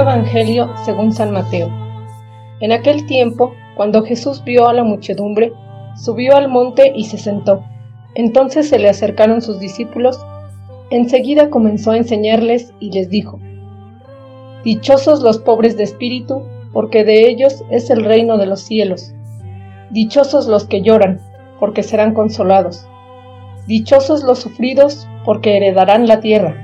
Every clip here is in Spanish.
Evangelio según San Mateo. En aquel tiempo, cuando Jesús vio a la muchedumbre, subió al monte y se sentó. Entonces se le acercaron sus discípulos. Enseguida comenzó a enseñarles y les dijo, Dichosos los pobres de espíritu, porque de ellos es el reino de los cielos. Dichosos los que lloran, porque serán consolados. Dichosos los sufridos, porque heredarán la tierra.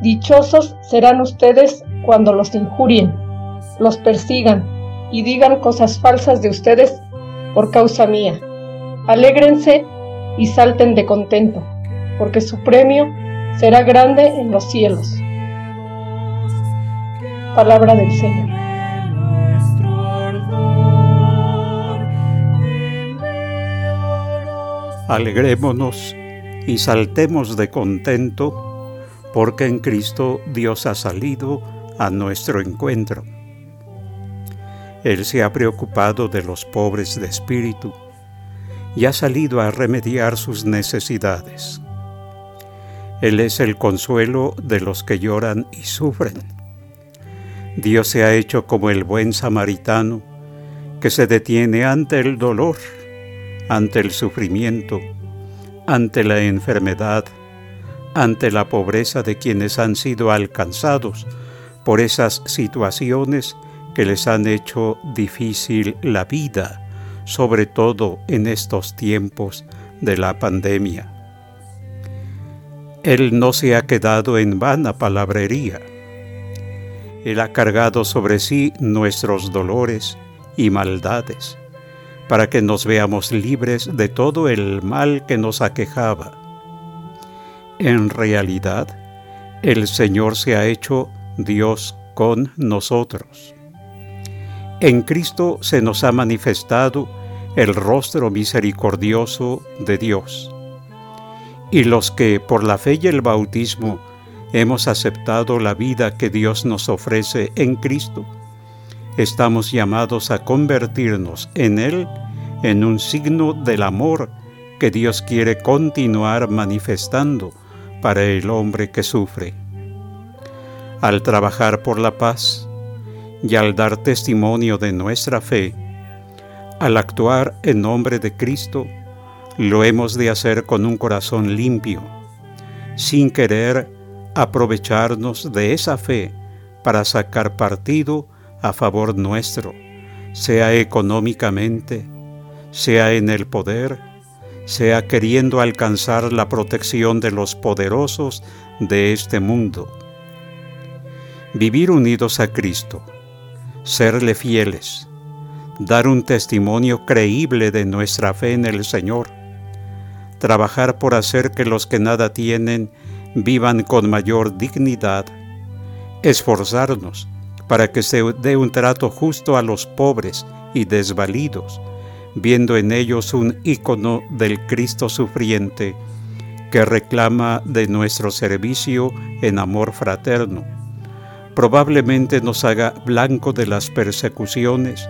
Dichosos serán ustedes cuando los injurien, los persigan y digan cosas falsas de ustedes por causa mía. Alégrense y salten de contento, porque su premio será grande en los cielos. Palabra del Señor. Alegrémonos y saltemos de contento porque en Cristo Dios ha salido a nuestro encuentro. Él se ha preocupado de los pobres de espíritu y ha salido a remediar sus necesidades. Él es el consuelo de los que lloran y sufren. Dios se ha hecho como el buen samaritano que se detiene ante el dolor, ante el sufrimiento, ante la enfermedad, ante la pobreza de quienes han sido alcanzados por esas situaciones que les han hecho difícil la vida, sobre todo en estos tiempos de la pandemia. Él no se ha quedado en vana palabrería. Él ha cargado sobre sí nuestros dolores y maldades, para que nos veamos libres de todo el mal que nos aquejaba en realidad, el Señor se ha hecho Dios con nosotros. En Cristo se nos ha manifestado el rostro misericordioso de Dios. Y los que por la fe y el bautismo hemos aceptado la vida que Dios nos ofrece en Cristo, estamos llamados a convertirnos en Él en un signo del amor que Dios quiere continuar manifestando para el hombre que sufre. Al trabajar por la paz y al dar testimonio de nuestra fe, al actuar en nombre de Cristo, lo hemos de hacer con un corazón limpio, sin querer aprovecharnos de esa fe para sacar partido a favor nuestro, sea económicamente, sea en el poder, sea queriendo alcanzar la protección de los poderosos de este mundo. Vivir unidos a Cristo, serle fieles, dar un testimonio creíble de nuestra fe en el Señor, trabajar por hacer que los que nada tienen vivan con mayor dignidad, esforzarnos para que se dé un trato justo a los pobres y desvalidos, viendo en ellos un ícono del Cristo sufriente que reclama de nuestro servicio en amor fraterno. Probablemente nos haga blanco de las persecuciones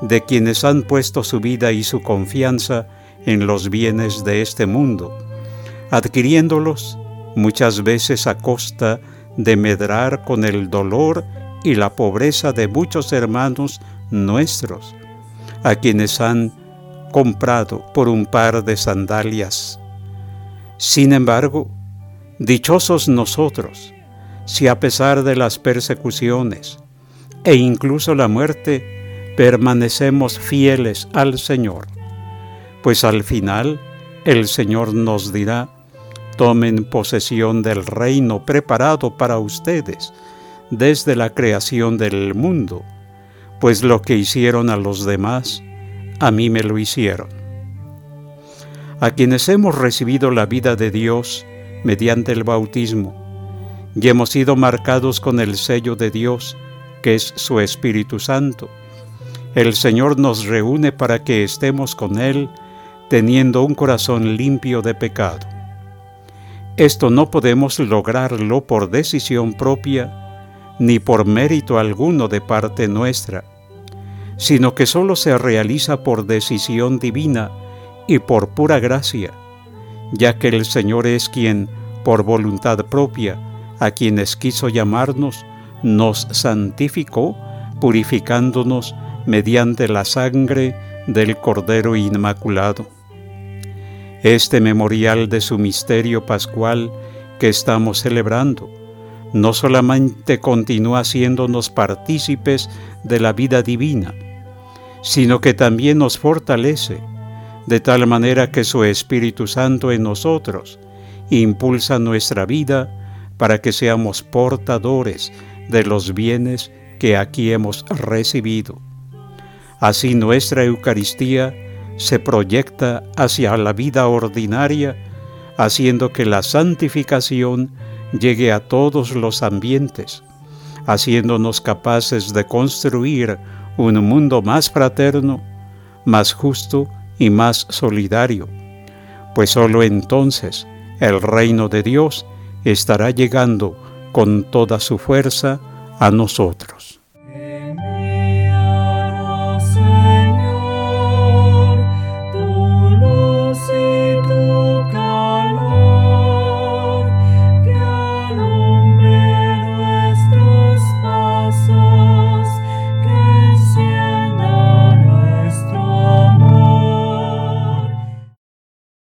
de quienes han puesto su vida y su confianza en los bienes de este mundo, adquiriéndolos muchas veces a costa de medrar con el dolor y la pobreza de muchos hermanos nuestros a quienes han comprado por un par de sandalias. Sin embargo, dichosos nosotros, si a pesar de las persecuciones e incluso la muerte, permanecemos fieles al Señor, pues al final el Señor nos dirá, tomen posesión del reino preparado para ustedes desde la creación del mundo pues lo que hicieron a los demás, a mí me lo hicieron. A quienes hemos recibido la vida de Dios mediante el bautismo, y hemos sido marcados con el sello de Dios, que es su Espíritu Santo, el Señor nos reúne para que estemos con Él teniendo un corazón limpio de pecado. Esto no podemos lograrlo por decisión propia ni por mérito alguno de parte nuestra, sino que solo se realiza por decisión divina y por pura gracia, ya que el Señor es quien, por voluntad propia, a quienes quiso llamarnos, nos santificó, purificándonos mediante la sangre del Cordero Inmaculado. Este memorial de su misterio pascual que estamos celebrando no solamente continúa haciéndonos partícipes de la vida divina, sino que también nos fortalece, de tal manera que su Espíritu Santo en nosotros impulsa nuestra vida para que seamos portadores de los bienes que aquí hemos recibido. Así nuestra Eucaristía se proyecta hacia la vida ordinaria, haciendo que la santificación llegue a todos los ambientes, haciéndonos capaces de construir un mundo más fraterno, más justo y más solidario, pues sólo entonces el reino de Dios estará llegando con toda su fuerza a nosotros.